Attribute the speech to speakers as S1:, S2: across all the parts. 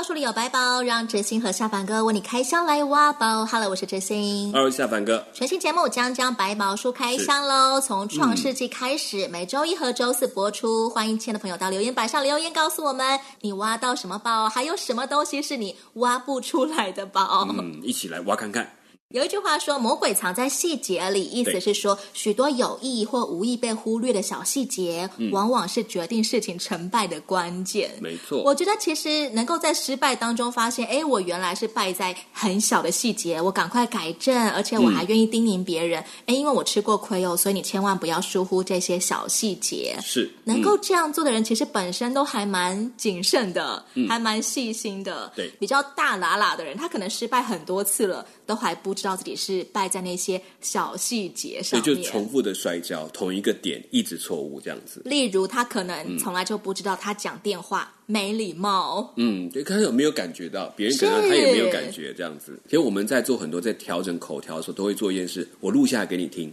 S1: 书里有白宝，让哲星和下凡哥为你开箱来挖宝。Hello，我是哲星。
S2: Hello，下凡哥。
S1: 全新节目将将白宝书开箱喽！从创世纪开始，嗯、每周一和周四播出。欢迎亲爱的朋友到留言板上留言，告诉我们你挖到什么宝，还有什么东西是你挖不出来的宝。
S2: 嗯，一起来挖看看。
S1: 有一句话说：“魔鬼藏在细节里”，意思是说，许多有意或无意被忽略的小细节，嗯、往往是决定事情成败的关键。
S2: 没错，
S1: 我觉得其实能够在失败当中发现，哎，我原来是败在很小的细节，我赶快改正，而且我还愿意叮咛别人，哎、嗯，因为我吃过亏哦，所以你千万不要疏忽这些小细节。
S2: 是，
S1: 能够这样做的人，其实本身都还蛮谨慎的，嗯、还蛮细心的。
S2: 对，
S1: 比较大喇喇的人，他可能失败很多次了，都还不知道自己是败在那些小细节上面，
S2: 所以就重复的摔跤，同一个点一直错误这样子。
S1: 例如，他可能从来就不知道他讲电话、嗯、没礼貌。
S2: 嗯，对，看他有没有感觉到，别人可能他也没有感觉这样子。其实我们在做很多在调整口条的时候，都会做一件事：我录下来给你听，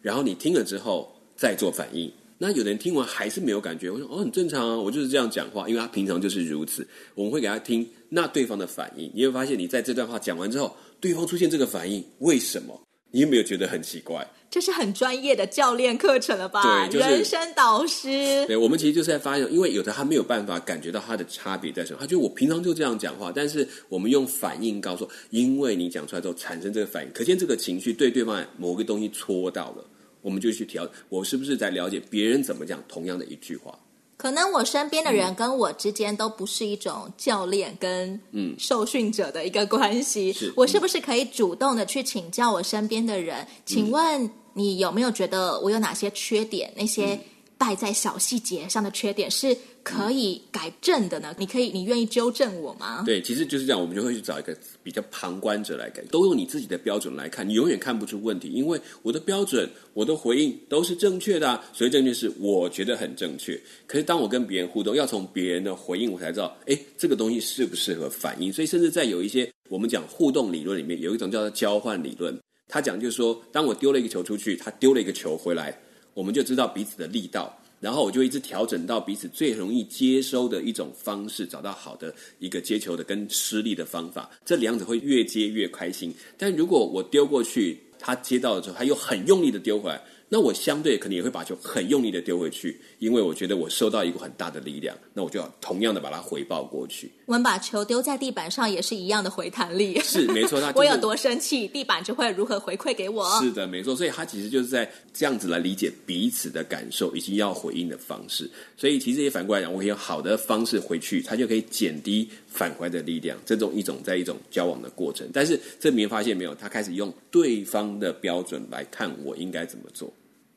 S2: 然后你听了之后再做反应。那有的人听完还是没有感觉，我说哦，很正常啊，我就是这样讲话，因为他平常就是如此。我们会给他听，那对方的反应，你会发现你在这段话讲完之后，对方出现这个反应，为什么？你有没有觉得很奇怪？
S1: 这是很专业的教练课程了吧？
S2: 对，就是
S1: 人生导师。
S2: 对，我们其实就是在发现，因为有的他没有办法感觉到他的差别在什么，他觉得我平常就这样讲话，但是我们用反应告诉，因为你讲出来之后产生这个反应，可见这个情绪对对方某个东西戳到了。我们就去调，我是不是在了解别人怎么讲同样的一句话？
S1: 可能我身边的人跟我之间都不是一种教练跟嗯受训者的一个关系。是，我是不是可以主动的去请教我身边的人？请问你有没有觉得我有哪些缺点？那些败在小细节上的缺点是？可以改正的呢？你可以，你愿意纠正我吗？
S2: 对，其实就是这样，我们就会去找一个比较旁观者来改，都用你自己的标准来看，你永远看不出问题，因为我的标准，我的回应都是正确的啊，所以正确是我觉得很正确。可是当我跟别人互动，要从别人的回应，我才知道，哎，这个东西适不适合反应。所以，甚至在有一些我们讲互动理论里面，有一种叫做交换理论，他讲就是说，当我丢了一个球出去，他丢了一个球回来，我们就知道彼此的力道。然后我就一直调整到彼此最容易接收的一种方式，找到好的一个接球的跟施力的方法，这两者会越接越开心。但如果我丢过去，他接到了之后，他又很用力的丢回来。那我相对可能也会把球很用力的丢回去，因为我觉得我收到一股很大的力量，那我就要同样的把它回报过去。
S1: 我们把球丢在地板上也是一样的回弹力，
S2: 是没错。那、就是、
S1: 我有多生气，地板就会如何回馈给我。
S2: 是的，没错。所以他其实就是在这样子来理解彼此的感受以及要回应的方式。所以其实也反过来讲，我可以用好的方式回去，他就可以减低返回的力量。这种一种在一种交往的过程，但是这里面发现没有，他开始用对方的标准来看我应该怎么做。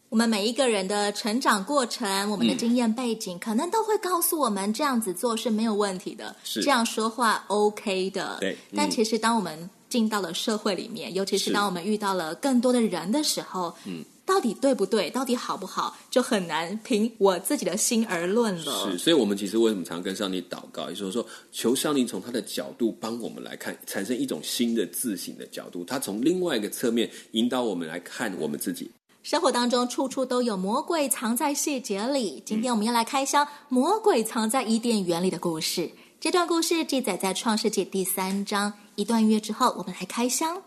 S1: 我们每一个人的成长过程，我们的经验背景，嗯、可能都会告诉我们这样子做是没有问题的，是这样说话 OK 的。
S2: 对，嗯、
S1: 但其实当我们进到了社会里面，尤其是当我们遇到了更多的人的时候，嗯，到底对不对，到底好不好，就很难凭我自己的心而论了。
S2: 是，所以我们其实为什么常跟上帝祷告，也就是说，求上帝从他的角度帮我们来看，产生一种新的自省的角度，他从另外一个侧面引导我们来看我们自己。
S1: 生活当中处处都有魔鬼藏在细节里。今天我们要来开箱魔鬼藏在伊甸园里的故事。这段故事记载在创世纪第三章。一段音乐之后，我们来开箱。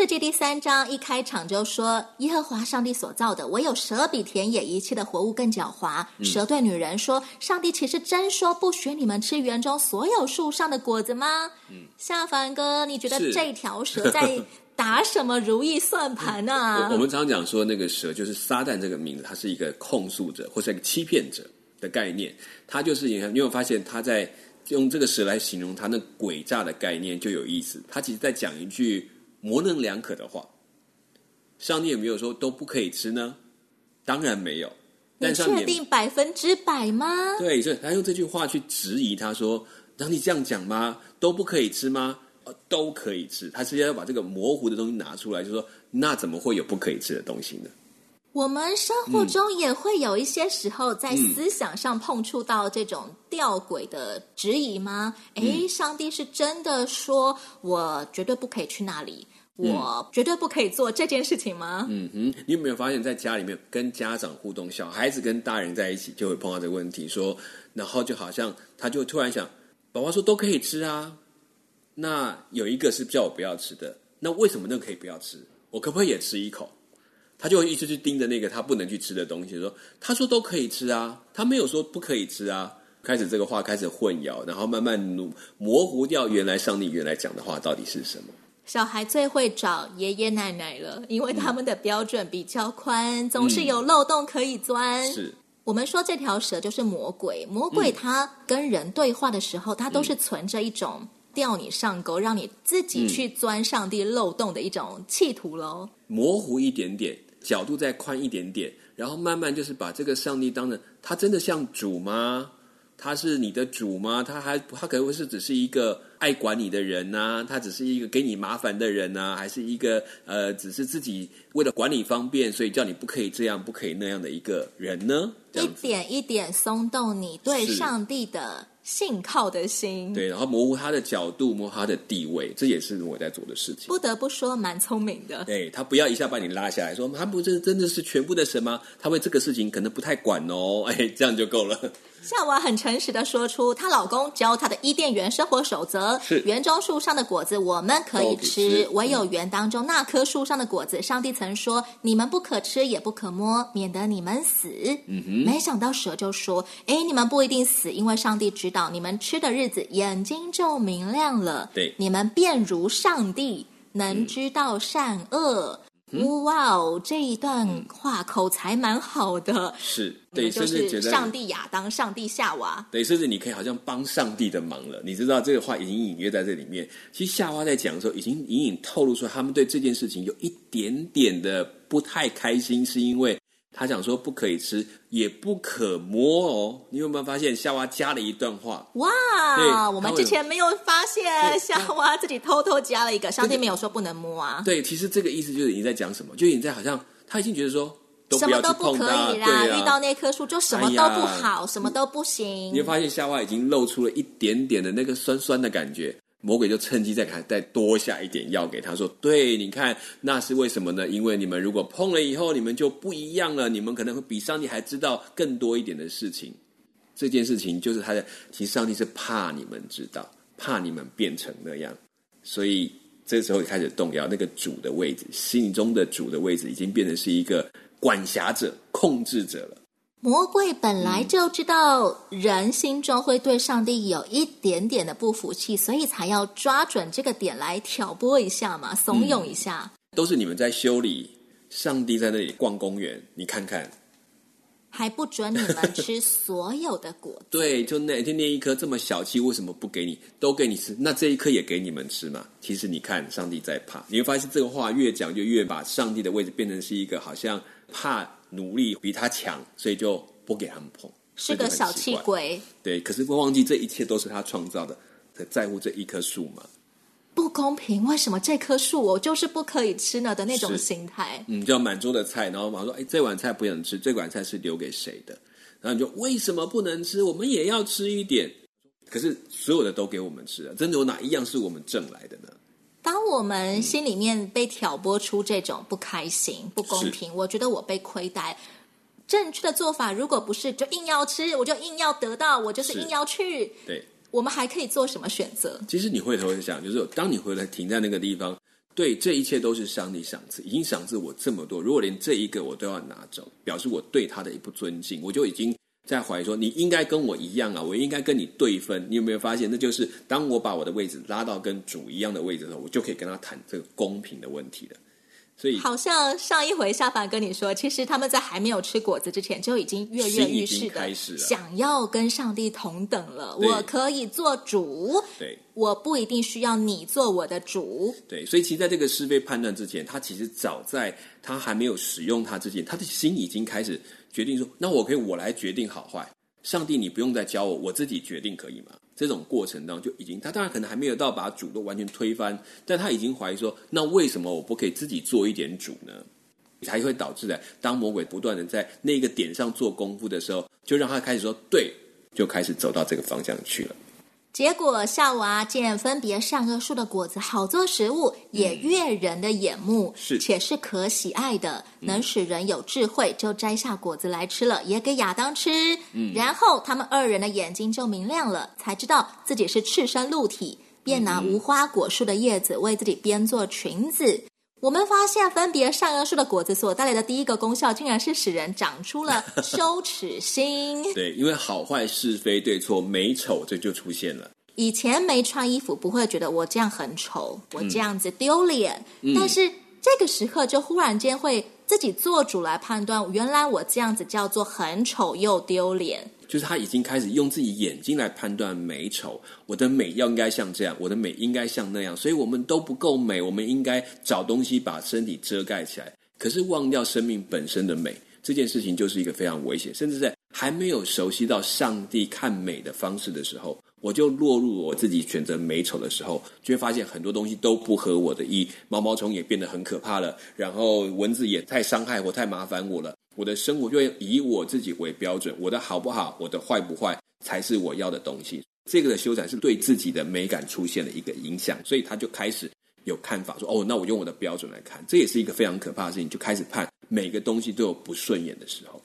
S1: 创世记第三章一开场就说：“耶和华上帝所造的，唯有蛇比田野一切的活物更狡猾。嗯、蛇对女人说：‘上帝岂是真说不许你们吃园中所有树上的果子吗？’嗯，下凡哥，你觉得这条蛇在 打什么如意算盘呢、啊？
S2: 我，我们常常讲说，那个蛇就是撒旦这个名字，它是一个控诉者或是一个欺骗者的概念。他就是你，你有发现他在。用这个蛇来形容他那诡诈的概念就有意思。他其实在讲一句模棱两可的话。上帝有没有说都不可以吃呢？当然没有。但上
S1: 帝确定百分之百吗？
S2: 对，所以他用这句话去质疑他说：“上帝这样讲吗？都不可以吃吗？”哦，都可以吃。他直接要把这个模糊的东西拿出来，就说：“那怎么会有不可以吃的东西呢？”
S1: 我们生活中也会有一些时候在思想上碰触到这种吊诡的质疑吗？哎、嗯，上帝是真的说我绝对不可以去那里，我绝对不可以做这件事情吗？
S2: 嗯哼，你有没有发现，在家里面跟家长互动，小孩子跟大人在一起就会碰到这个问题，说，然后就好像他就突然想，宝宝说都可以吃啊，那有一个是叫我不要吃的，那为什么那个可以不要吃？我可不可以也吃一口？他就一直去盯着那个他不能去吃的东西，说：“他说都可以吃啊，他没有说不可以吃啊。”开始这个话开始混淆，然后慢慢模糊掉原来上帝原来讲的话到底是什么。
S1: 小孩最会找爷爷奶奶了，因为他们的标准比较宽，嗯、总是有漏洞可以钻。
S2: 是
S1: 我们说这条蛇就是魔鬼，魔鬼他跟人对话的时候，他都是存着一种钓你上钩，让你自己去钻上帝漏洞的一种企图喽。
S2: 模糊一点点。角度再宽一点点，然后慢慢就是把这个上帝当成他真的像主吗？他是你的主吗？他还他可能会是只是一个爱管你的人呐？他只是一个给你麻烦的人呐？还是一个呃，只是自己为了管理方便，所以叫你不可以这样，不可以那样的一个人呢？
S1: 一点一点松动你对上帝的。信靠的心，
S2: 对，然后模糊他的角度，模糊他的地位，这也是我在做的事情。
S1: 不得不说，蛮聪明的。
S2: 对，他不要一下把你拉下来说，他不是真的是全部的神吗？他为这个事情可能不太管哦，哎，这样就够了。
S1: 夏娃很诚实的说出，她老公教她的伊甸园生活守则：是园中树上的果子我们可以吃，唯有园当中那棵树上的果子，上帝曾说你们不可吃，也不可摸，免得你们死。嗯哼，没想到蛇就说：哎，你们不一定死，因为上帝知道你们吃的日子，眼睛就明亮了。
S2: 对，
S1: 你们便如上帝，能知道善恶。嗯哇哦，这一段话口才蛮好的，
S2: 是
S1: 对，就是上帝亚当，上帝夏娃，
S2: 对，甚至你可以好像帮上帝的忙了。你知道这个话已经隐约在这里面。其实夏娃在讲的时候，已经隐隐透露出他们对这件事情有一点点的不太开心，是因为。他讲说不可以吃，也不可摸哦。你有没有发现夏娃加了一段话？
S1: 哇，我们之前没有发现夏娃自己偷偷加了一个。上帝没有说不能摸啊。
S2: 对，其实这个意思就是你在讲什么？就你在好像他已经觉得说都不要去碰它，
S1: 什么都不可以啦。啊、遇到那棵树就什么都不好，哎、什么都不行。
S2: 你会发现夏娃已经露出了一点点的那个酸酸的感觉。魔鬼就趁机再给再多下一点药给他说：“对，你看那是为什么呢？因为你们如果碰了以后，你们就不一样了。你们可能会比上帝还知道更多一点的事情。这件事情就是他的，其实上帝是怕你们知道，怕你们变成那样。所以这时候开始动摇那个主的位置，心中的主的位置已经变成是一个管辖者、控制者了。”
S1: 魔鬼本来就知道人心中会对上帝有一点点的不服气，所以才要抓准这个点来挑拨一下嘛，怂恿一下。
S2: 嗯，都是你们在修理，上帝在那里逛公园，你看看，
S1: 还不准你们吃所有的果子。
S2: 对，就那天那一颗这么小气，为什么不给你？都给你吃，那这一颗也给你们吃嘛？其实你看，上帝在怕，你会发现这个话越讲就越把上帝的位置变成是一个好像怕。努力比他强，所以就不给他们碰，
S1: 是个小气鬼。
S2: 对，可是会忘记这一切都是他创造的，在在乎这一棵树吗？
S1: 不公平，为什么这棵树我就是不可以吃呢？的那种心态。
S2: 嗯，叫满桌的菜，然后马上说：“哎，这碗菜不能吃，这碗菜是留给谁的？”然后你就为什么不能吃？我们也要吃一点。可是所有的都给我们吃了，真的有哪一样是我们挣来的呢？
S1: 当我们心里面被挑拨出这种不开心、不公平，我觉得我被亏待。正确的做法，如果不是就硬要吃，我就硬要得到，我就是硬要去。
S2: 对，
S1: 我们还可以做什么选择？
S2: 其实你回头想，就是当你回来停在那个地方，对，这一切都是上帝赏赐，已经赏赐我这么多，如果连这一个我都要拿走，表示我对他的一不尊敬，我就已经。在怀疑说，你应该跟我一样啊，我应该跟你对分。你有没有发现，那就是当我把我的位置拉到跟主一样的位置的时候，我就可以跟他谈这个公平的问题了。所以
S1: 好像上一回夏凡跟你说，其实他们在还没有吃果子之前，就已经跃跃欲试的想要跟上帝同等了。我可以做主，
S2: 对，
S1: 我不一定需要你做我的主。
S2: 对，所以其实在这个是非判断之前，他其实早在他还没有使用它之前，他的心已经开始决定说：那我可以我来决定好坏。上帝，你不用再教我，我自己决定可以吗？这种过程当中就已经，他当然可能还没有到把主都完全推翻，但他已经怀疑说，那为什么我不可以自己做一点主呢？才会导致的，当魔鬼不断的在那个点上做功夫的时候，就让他开始说对，就开始走到这个方向去了。
S1: 结果夏娃见分别善恶树的果子好做食物，也悦人的眼目，
S2: 是
S1: 且是可喜爱的，能使人有智慧，就摘下果子来吃了，也给亚当吃。嗯，然后他们二人的眼睛就明亮了，才知道自己是赤身露体，便拿无花果树的叶子为自己编做裙子。我们发现分别善恶树的果子所带来的第一个功效，竟然是使人长出了羞耻心。
S2: 对，因为好坏是非对错美丑这就出现了。
S1: 以前没穿衣服不会觉得我这样很丑，我这样子丢脸，嗯、但是这个时刻就忽然间会自己做主来判断，原来我这样子叫做很丑又丢脸。
S2: 就是他已经开始用自己眼睛来判断美丑，我的美要应该像这样，我的美应该像那样，所以我们都不够美，我们应该找东西把身体遮盖起来。可是忘掉生命本身的美，这件事情就是一个非常危险。甚至在还没有熟悉到上帝看美的方式的时候，我就落入我自己选择美丑的时候，就会发现很多东西都不合我的意，毛毛虫也变得很可怕了，然后蚊子也太伤害我，太麻烦我了。我的生活就以我自己为标准，我的好不好，我的坏不坏，才是我要的东西。这个的修改是对自己的美感出现了一个影响，所以他就开始有看法说：“哦，那我用我的标准来看。”这也是一个非常可怕的事情，就开始判每个东西都有不顺眼的时候。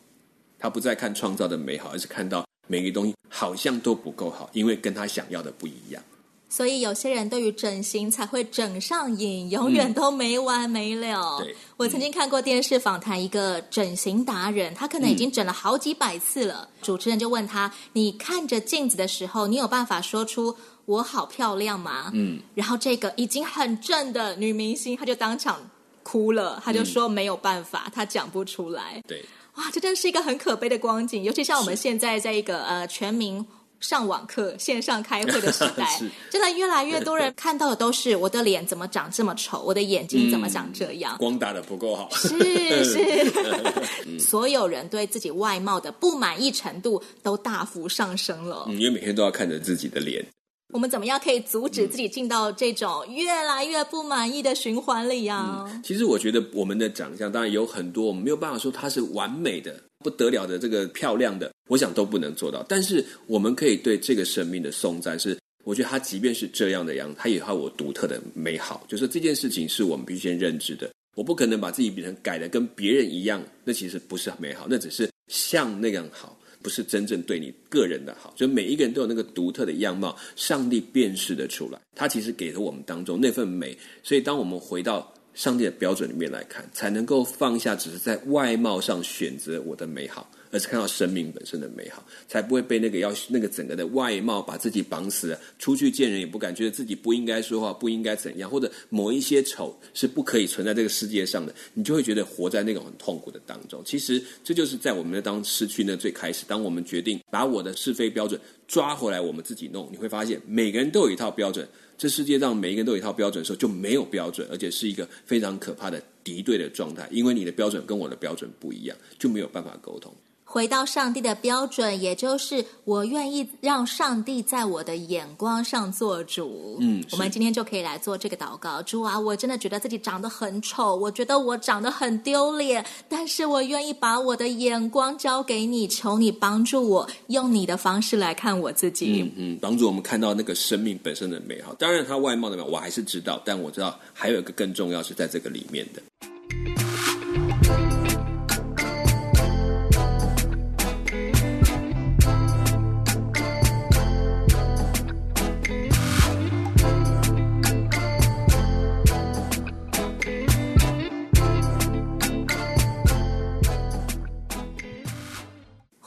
S2: 他不再看创造的美好，而是看到每个东西好像都不够好，因为跟他想要的不一样。
S1: 所以有些人对于整形才会整上瘾，永远都没完没了。
S2: 嗯、
S1: 我曾经看过电视访谈，一个整形达人，他可能已经整了好几百次了。嗯、主持人就问他：“你看着镜子的时候，你有办法说出我好漂亮吗？”嗯，然后这个已经很正的女明星，她就当场哭了，她就说没有办法，她讲不出来。
S2: 对，
S1: 哇，这真是一个很可悲的光景，尤其像我们现在在一个呃全民。上网课、线上开会的时代，是真的越来越多人看到的都是我的脸怎么长这么丑，我的眼睛怎么长这样，
S2: 嗯、光打的不够好，
S1: 是是，所有人对自己外貌的不满意程度都大幅上升了。
S2: 嗯，因为每天都要看着自己的脸。
S1: 我们怎么样可以阻止自己进到这种越来越不满意的循环里啊？
S2: 嗯，其实我觉得我们的长相当然有很多，我们没有办法说它是完美的。不得了的这个漂亮的，我想都不能做到。但是我们可以对这个生命的颂赞是，我觉得它即便是这样的样子，它也有我独特的美好。就是这件事情是我们必须先认知的。我不可能把自己变成改的跟别人一样，那其实不是美好，那只是像那样好，不是真正对你个人的好。就每一个人都有那个独特的样貌，上帝辨识的出来，他其实给了我们当中那份美。所以当我们回到。上帝的标准里面来看，才能够放下只是在外貌上选择我的美好，而是看到生命本身的美好，才不会被那个要那个整个的外貌把自己绑死了。出去见人也不敢，觉得自己不应该说话，不应该怎样，或者某一些丑是不可以存在这个世界上的，你就会觉得活在那种很痛苦的当中。其实这就是在我们的当失去那最开始，当我们决定把我的是非标准抓回来，我们自己弄，你会发现每个人都有一套标准。这世界上每一个人都有一套标准的时候，就没有标准，而且是一个非常可怕的敌对的状态，因为你的标准跟我的标准不一样，就没有办法沟通。
S1: 回到上帝的标准，也就是我愿意让上帝在我的眼光上做主。
S2: 嗯，
S1: 我们今天就可以来做这个祷告。主啊，我真的觉得自己长得很丑，我觉得我长得很丢脸，但是我愿意把我的眼光交给你，求你帮助我，用你的方式来看我自己。
S2: 嗯嗯，帮助我们看到那个生命本身的美好。当然，他外貌的美好我还是知道，但我知道还有一个更重要是在这个里面的。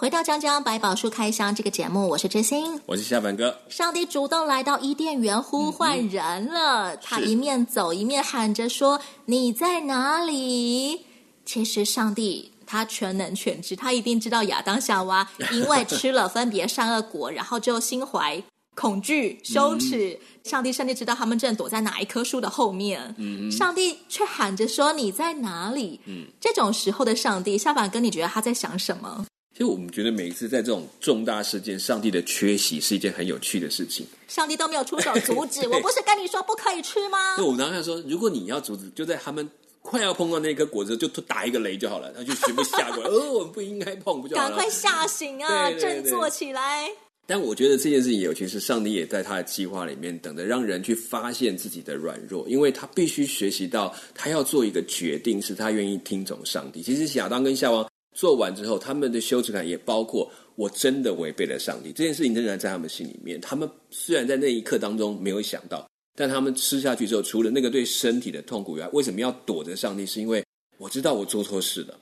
S1: 回到《江江百宝书开箱》这个节目，我是知心，
S2: 我是夏凡哥。
S1: 上帝主动来到伊甸园呼唤人了，嗯、他一面走一面喊着说：“你在哪里？”其实上帝他全能全知，他一定知道亚当夏娃 因为吃了分别善恶果，然后就心怀恐惧羞耻。嗯、上帝上帝知道他们正躲在哪一棵树的后面。嗯、上帝却喊着说：“你在哪里？”嗯、这种时候的上帝，夏凡哥，你觉得他在想什么？
S2: 其实我们觉得每一次在这种重大事件，上帝的缺席是一件很有趣的事情。
S1: 上帝都没有出手阻止，我不是跟你说不可以吃吗？
S2: 对，我刚才说，如果你要阻止，就在他们快要碰到那颗果子，就打一个雷就好了，他就全部吓过来。哦，我们不应该碰，不就好了？
S1: 赶快吓醒啊，振作起来！
S2: 但我觉得这件事情有趣，是上帝也在他的计划里面等着让人去发现自己的软弱，因为他必须学习到，他要做一个决定，是他愿意听从上帝。其实亚当跟夏娃。做完之后，他们的羞耻感也包括我真的违背了上帝这件事情，仍然在他们心里面。他们虽然在那一刻当中没有想到，但他们吃下去之后，除了那个对身体的痛苦以外，为什么要躲着上帝？是因为我知道我做错事了，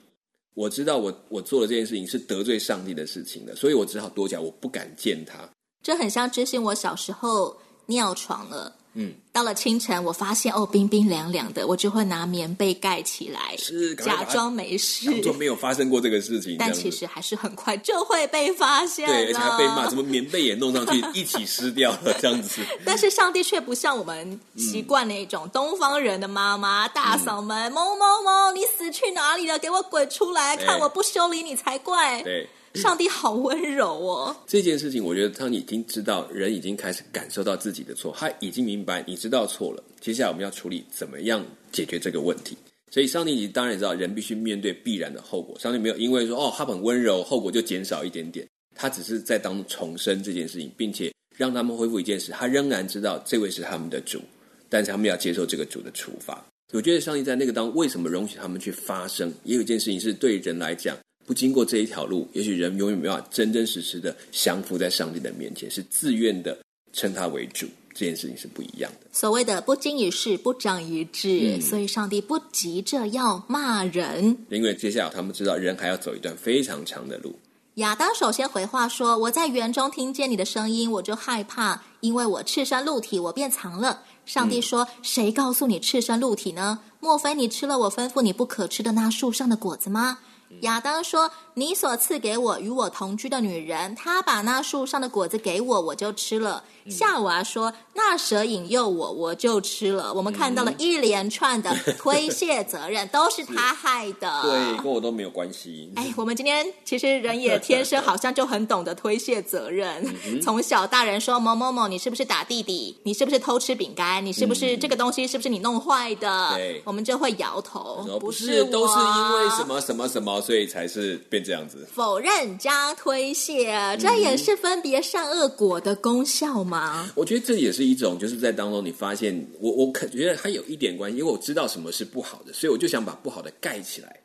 S2: 我知道我我做了这件事情是得罪上帝的事情的，所以我只好躲起来，我不敢见他。
S1: 这很像之前我小时候尿床了。嗯，到了清晨，我发现哦，冰冰凉凉的，我就会拿棉被盖起来，是假装没事，
S2: 当作没有发生过这个事情。
S1: 但其实还是很快就会被发现，
S2: 对，而且还被骂，什么棉被也弄上去，一起湿掉了 这样子。
S1: 但是上帝却不像我们习惯那种东方人的妈妈、嗯、大嫂们，某某某，你死去哪里了？给我滚出来，看我不修理你才怪。
S2: 对。
S1: 上帝好温柔哦！
S2: 这件事情，我觉得当你已经知道，人已经开始感受到自己的错，他已经明白你知道错了。接下来我们要处理怎么样解决这个问题。所以，上帝你当然也知道人必须面对必然的后果。上帝没有因为说哦，他很温柔，后果就减少一点点。他只是在当中重申这件事情，并且让他们恢复一件事。他仍然知道这位是他们的主，但是他们要接受这个主的处罚。我觉得上帝在那个当为什么容许他们去发生？也有一件事情是对人来讲。不经过这一条路，也许人永远没有办法真真实实的降服在上帝的面前，是自愿的称他为主。这件事情是不一样的。
S1: 所谓的不经一事不长一智，嗯、所以上帝不急着要骂人，
S2: 因为接下来他们知道人还要走一段非常长的路。
S1: 亚当首先回话说：“我在园中听见你的声音，我就害怕，因为我赤身露体，我便藏了。”上帝说：“嗯、谁告诉你赤身露体呢？莫非你吃了我吩咐你不可吃的那树上的果子吗？”亚当说：“你所赐给我与我同居的女人，她把那树上的果子给我，我就吃了。”夏娃说：“那蛇引诱我，我就吃了。”我们看到了一连串的推卸责任，都是他害的。
S2: 对，跟我都没有关系。
S1: 哎，我们今天其实人也天生好像就很懂得推卸责任。从小大人说某某某，你是不是打弟弟？你是不是偷吃饼干？你是不是这个东西是不是你弄坏的？对，我们就会摇头，不是，
S2: 都是因为什么什么什么，所以才是变这样子。
S1: 否认加推卸，这也是分别善恶果的功效吗？
S2: 我觉得这也是一种，就是在当中你发现，我我可觉得它有一点关系，因为我知道什么是不好的，所以我就想把不好的盖起来，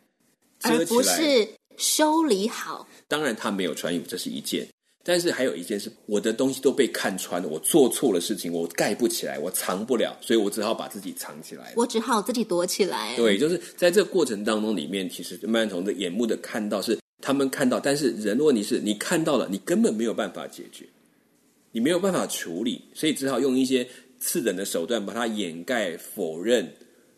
S1: 而不是修理好。
S2: 当然，他没有穿衣服，这是一件，但是还有一件事，我的东西都被看穿了，我做错了事情，我盖不起来，我藏不了，所以我只好把自己藏起来，
S1: 我只好自己躲起来。
S2: 对，就是在这个过程当中里面，其实曼童的眼目的看到是他们看到，但是人的问题是你看到了，你根本没有办法解决。你没有办法处理，所以只好用一些次等的手段把它掩盖、否认，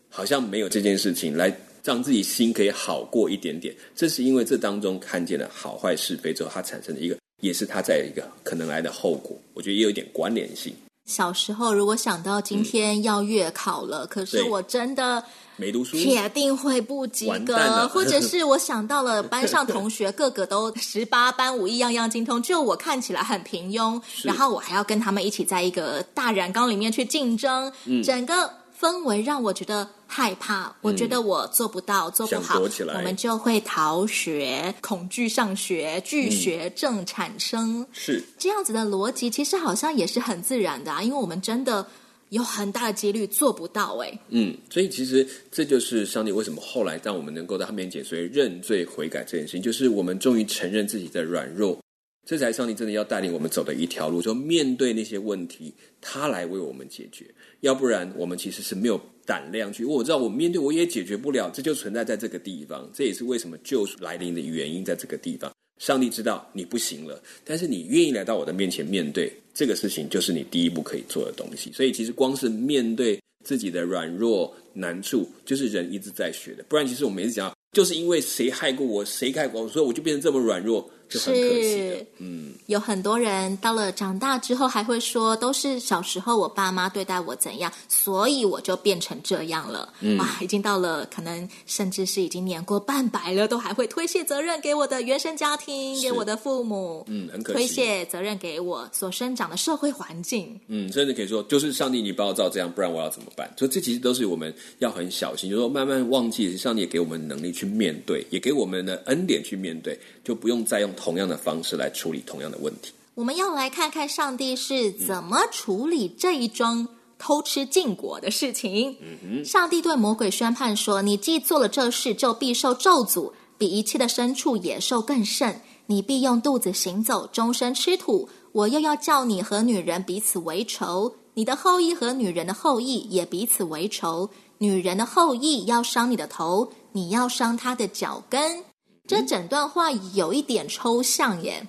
S2: 好像没有这件事情，来让自己心可以好过一点点。这是因为这当中看见了好坏是非之后，它产生的一个，也是他在一个可能来的后果。我觉得也有一点关联性。
S1: 小时候如果想到今天要月考了，嗯、可是我真的。
S2: 没读书，
S1: 铁定会不及格。或者是我想到了班上同学 个个都十八般武艺样样精通，就我看起来很平庸，然后我还要跟他们一起在一个大染缸里面去竞争，嗯、整个氛围让我觉得害怕。嗯、我觉得我做不到，做不好，我们就会逃学，恐惧上学，拒学症产生。
S2: 嗯、是
S1: 这样子的逻辑，其实好像也是很自然的啊，因为我们真的。有很大的几率做不到哎，
S2: 嗯，所以其实这就是上帝为什么后来让我们能够在他面前，所以认罪悔改这件事情，就是我们终于承认自己的软弱，这才是上帝真的要带领我们走的一条路，就面对那些问题，他来为我们解决，要不然我们其实是没有胆量去。我知道我面对我也解决不了，这就存在在这个地方，这也是为什么救赎来临的原因，在这个地方。上帝知道你不行了，但是你愿意来到我的面前面对这个事情，就是你第一步可以做的东西。所以，其实光是面对自己的软弱难处，就是人一直在学的。不然，其实我每次讲，就是因为谁害过我，谁害过我，所以我就变成这么软弱。就很可惜的，嗯，
S1: 有很多人到了长大之后还会说，都是小时候我爸妈对待我怎样，所以我就变成这样了。嗯，哇，已经到了可能甚至是已经年过半百了，都还会推卸责任给我的原生家庭，给我的父母，
S2: 嗯，很可惜，
S1: 推卸责任给我所生长的社会环境，
S2: 嗯，甚至可以说，就是上帝，你把我照这样，不然我要怎么办？所以这其实都是我们要很小心，就是说慢慢忘记，上帝也给我们能力去面对，也给我们的恩典去面对，就不用再用同样的方式来处理同样的问题。
S1: 我们要来看看上帝是怎么处理这一桩偷吃禁果的事情。嗯哼，上帝对魔鬼宣判说：“你既做了这事，就必受咒诅，比一切的牲畜野兽更甚。你必用肚子行走，终身吃土。我又要叫你和女人彼此为仇，你的后裔和女人的后裔也彼此为仇。女人的后裔要伤你的头，你要伤她的脚跟。”这整段话有一点抽象耶。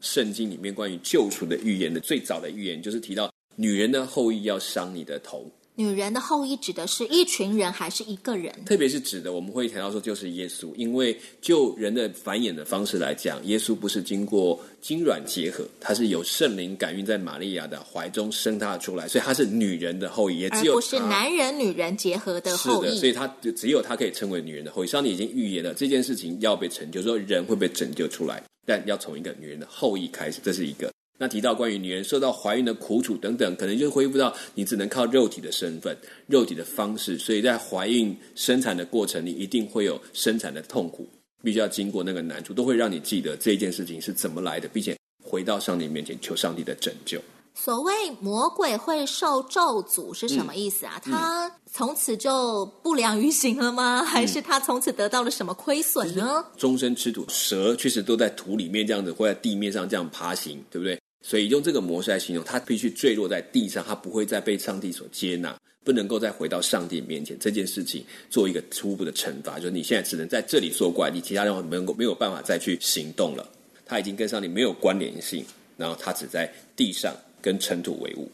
S2: 圣经里面关于救赎的预言的最早的预言，就是提到女人的后裔要伤你的头。
S1: 女人的后裔指的是一群人还是一个人？
S2: 特别是指的，我们会谈到说就是耶稣，因为就人的繁衍的方式来讲，耶稣不是经过精卵结合，他是有圣灵感孕在玛利亚的怀中生他出来，所以他是女人的后裔，也只有
S1: 不是男人女人结合的后裔。
S2: 是的，所以他就只有他可以称为女人的后裔。上帝已经预言了这件事情要被成就，说人会被拯救出来，但要从一个女人的后裔开始，这是一个。那提到关于女人受到怀孕的苦楚等等，可能就恢复到你只能靠肉体的身份、肉体的方式，所以在怀孕生产的过程你，一定会有生产的痛苦，必须要经过那个难处，都会让你记得这件事情是怎么来的，并且回到上帝面前求上帝的拯救。
S1: 所谓魔鬼会受咒诅是什么意思啊？嗯、他从此就不良于行了吗？嗯、还是他从此得到了什么亏损呢？
S2: 终身吃土，蛇确实都在土里面这样子，或在地面上这样爬行，对不对？所以用这个模式来形容，他必须坠落在地上，他不会再被上帝所接纳，不能够再回到上帝面前。这件事情做一个初步的惩罚，就是你现在只能在这里作怪，你其他人没有没有办法再去行动了。他已经跟上帝没有关联性，然后他只在地上跟尘土为伍。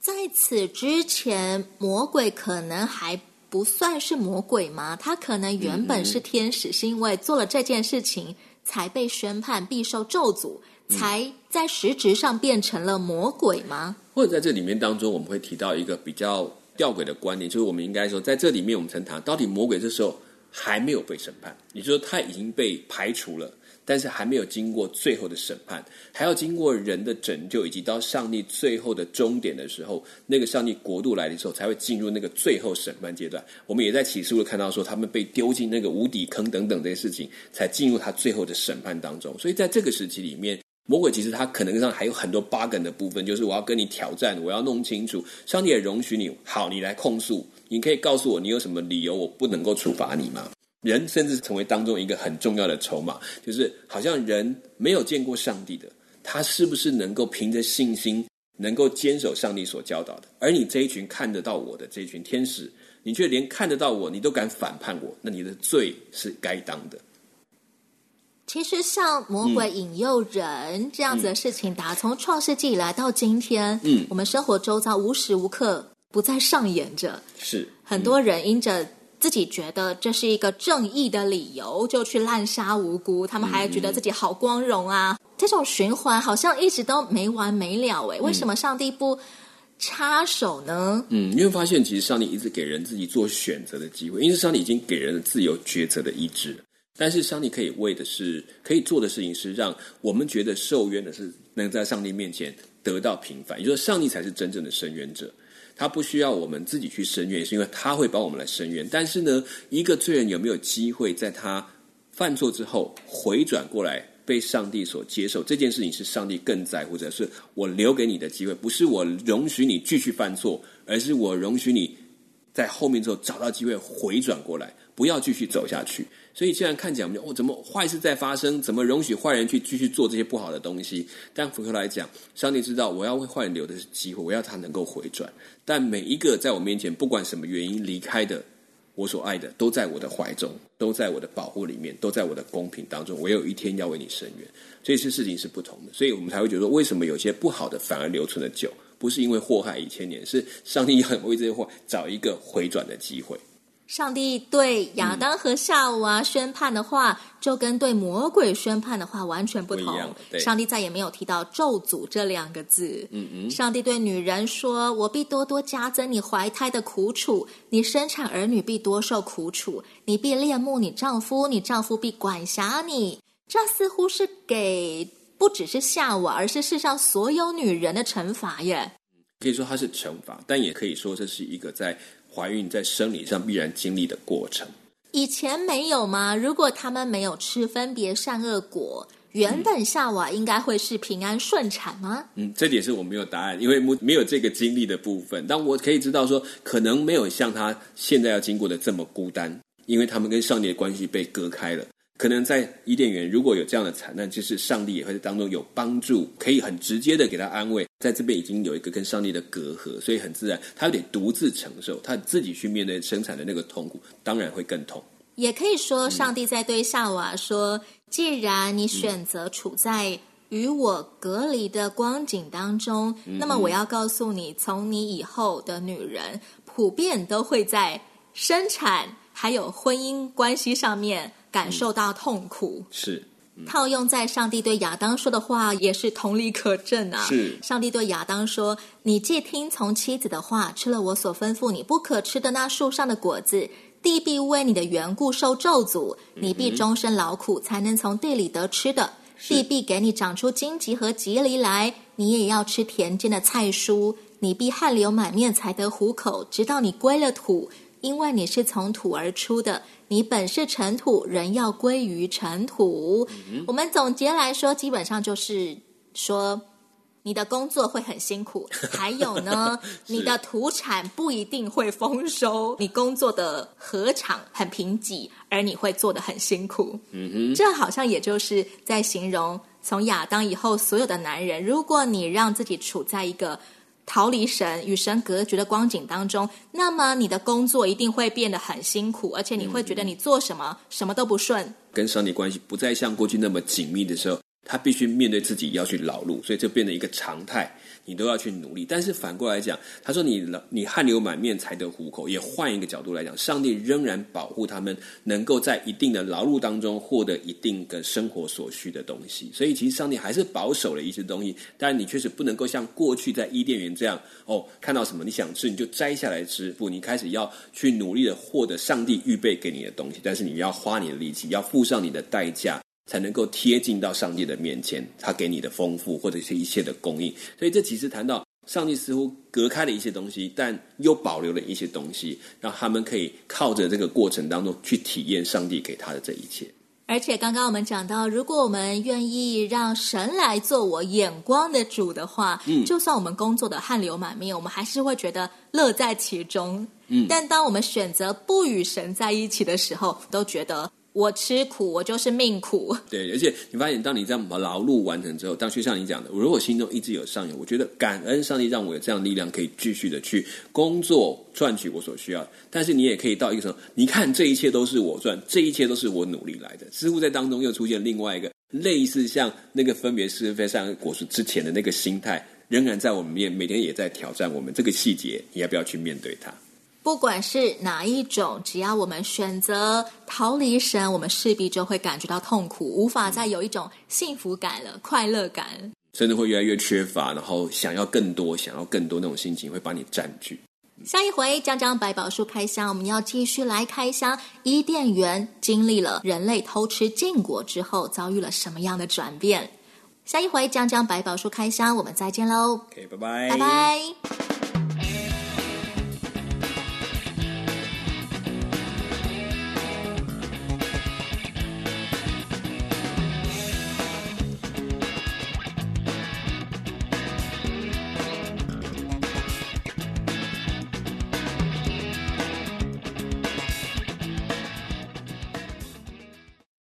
S1: 在此之前，魔鬼可能还不算是魔鬼吗？他可能原本是天使，是因为做了这件事情才被宣判必受咒诅。才在实质上变成了魔鬼吗？
S2: 或者在这里面当中，我们会提到一个比较吊诡的观念，就是我们应该说，在这里面我们曾谈到底魔鬼这时候还没有被审判，也就是说他已经被排除了，但是还没有经过最后的审判，还要经过人的拯救，以及到上帝最后的终点的时候，那个上帝国度来的时候，才会进入那个最后审判阶段。我们也在启示录看到说，他们被丢进那个无底坑等等这些事情，才进入他最后的审判当中。所以在这个时期里面。魔鬼其实他可能上还有很多 bug 的部分，就是我要跟你挑战，我要弄清楚。上帝也容许你，好，你来控诉，你可以告诉我你有什么理由，我不能够处罚你吗？人甚至成为当中一个很重要的筹码，就是好像人没有见过上帝的，他是不是能够凭着信心，能够坚守上帝所教导的？而你这一群看得到我的这一群天使，你却连看得到我，你都敢反叛我，那你的罪是该当的。
S1: 其实像魔鬼引诱人这样子的事情，打从创世纪以来到今天，嗯，我们生活周遭无时无刻不在上演着。
S2: 是
S1: 很多人因着自己觉得这是一个正义的理由，就去滥杀无辜，他们还觉得自己好光荣啊。嗯、这种循环好像一直都没完没了诶，为什么上帝不插手呢？
S2: 嗯，你会发现其实上帝一直给人自己做选择的机会，因为上帝已经给人了自由抉择的意志。但是上帝可以为的是，可以做的事情是，让我们觉得受冤的是能在上帝面前得到平反，也就是上帝才是真正的伸冤者，他不需要我们自己去伸冤，是因为他会帮我们来伸冤。但是呢，一个罪人有没有机会在他犯错之后回转过来被上帝所接受，这件事情是上帝更在乎者，是我留给你的机会，不是我容许你继续犯错，而是我容许你在后面之后找到机会回转过来，不要继续走下去。所以，虽然看起来我们就哦，怎么坏事在发生？怎么容许坏人去继续做这些不好的东西？但回头来讲，上帝知道我要为坏人留的是机会，我要他能够回转。但每一个在我面前不管什么原因离开的，我所爱的都在我的怀中，都在我的保护里面，都在我的公平当中。我有一天要为你伸冤，这些事情是不同的，所以我们才会觉得说，为什么有些不好的反而留存了久？不是因为祸害一千年，是上帝要为这些祸找一个回转的机会。
S1: 上帝对亚当和夏娃宣判的话，嗯、就跟对魔鬼宣判的话完全不同。不上帝再也没有提到咒诅这两个字。嗯嗯。上帝对女人说：“我必多多加增你怀胎的苦楚，你生产儿女必多受苦楚，你必恋慕你丈夫，你丈夫必管辖你。”这似乎是给不只是夏娃，而是世上所有女人的惩罚耶。
S2: 可以说它是惩罚，但也可以说这是一个在。怀孕在生理上必然经历的过程，
S1: 以前没有吗？如果他们没有吃分别善恶果，原本夏娃应该会是平安顺产吗？
S2: 嗯，这点是我没有答案，因为没没有这个经历的部分。但我可以知道说，可能没有像他现在要经过的这么孤单，因为他们跟上帝的关系被割开了。可能在伊甸园如果有这样的惨难，其实上帝也会在当中有帮助，可以很直接的给他安慰。在这边已经有一个跟上帝的隔阂，所以很自然，他有点独自承受，他自己去面对生产的那个痛苦，当然会更痛。
S1: 也可以说，上帝在对夏娃说：“嗯、既然你选择处在与我隔离的光景当中，嗯、那么我要告诉你，从你以后的女人，普遍都会在生产还有婚姻关系上面。”感受到痛苦，
S2: 是、
S1: 嗯、套用在上帝对亚当说的话，也是同理可证啊。
S2: 是
S1: 上帝对亚当说：“你既听从妻子的话，吃了我所吩咐你不可吃的那树上的果子，地必为你的缘故受咒诅，你必终身劳苦，才能从地里得吃的。是地必给你长出荆棘和棘藜来，你也要吃田间的菜蔬。你必汗流满面才得糊口，直到你归了土，因为你是从土而出的。”你本是尘土，人要归于尘土。嗯、我们总结来说，基本上就是说，你的工作会很辛苦，还有呢，你的土产不一定会丰收。你工作的禾场很贫瘠，而你会做得很辛苦。嗯哼，这好像也就是在形容从亚当以后所有的男人，如果你让自己处在一个。逃离神与神隔绝的光景当中，那么你的工作一定会变得很辛苦，而且你会觉得你做什么、嗯、什么都不顺，
S2: 跟上帝关系不再像过去那么紧密的时候。他必须面对自己要去劳碌，所以就变成一个常态，你都要去努力。但是反过来讲，他说你你汗流满面才得糊口。也换一个角度来讲，上帝仍然保护他们，能够在一定的劳碌当中获得一定的生活所需的东西。所以其实上帝还是保守了一些东西。但你确实不能够像过去在伊甸园这样哦，看到什么你想吃你就摘下来吃。不，你开始要去努力的获得上帝预备给你的东西，但是你要花你的力气，要付上你的代价。才能够贴近到上帝的面前，他给你的丰富或者是一切的供应。所以这其实谈到上帝似乎隔开了一些东西，但又保留了一些东西，让他们可以靠着这个过程当中去体验上帝给他的这一切。
S1: 而且刚刚我们讲到，如果我们愿意让神来做我眼光的主的话，嗯，就算我们工作的汗流满面，我们还是会觉得乐在其中。嗯，但当我们选择不与神在一起的时候，都觉得。我吃苦，我就是命苦。
S2: 对，而且你发现，当你这样把劳碌完成之后，当就像你讲的，如果心中一直有上游，我觉得感恩上帝让我有这样力量，可以继续的去工作赚取我所需要。但是你也可以到一个时候，你看这一切都是我赚，这一切都是我努力来的。似乎在当中又出现另外一个类似像那个分别是非善恶果实之前的那个心态，仍然在我们面每天也在挑战我们这个细节，你要不要去面对它？
S1: 不管是哪一种，只要我们选择逃离神，我们势必就会感觉到痛苦，无法再有一种幸福感了、快乐感，
S2: 甚至会越来越缺乏，然后想要更多、想要更多那种心情会把你占据。
S1: 下一回讲讲百宝书开箱，我们要继续来开箱伊甸园经历了人类偷吃禁果之后，遭遇了什么样的转变？下一回讲讲百宝书开箱，我们再见喽！OK，
S2: 拜拜，
S1: 拜拜。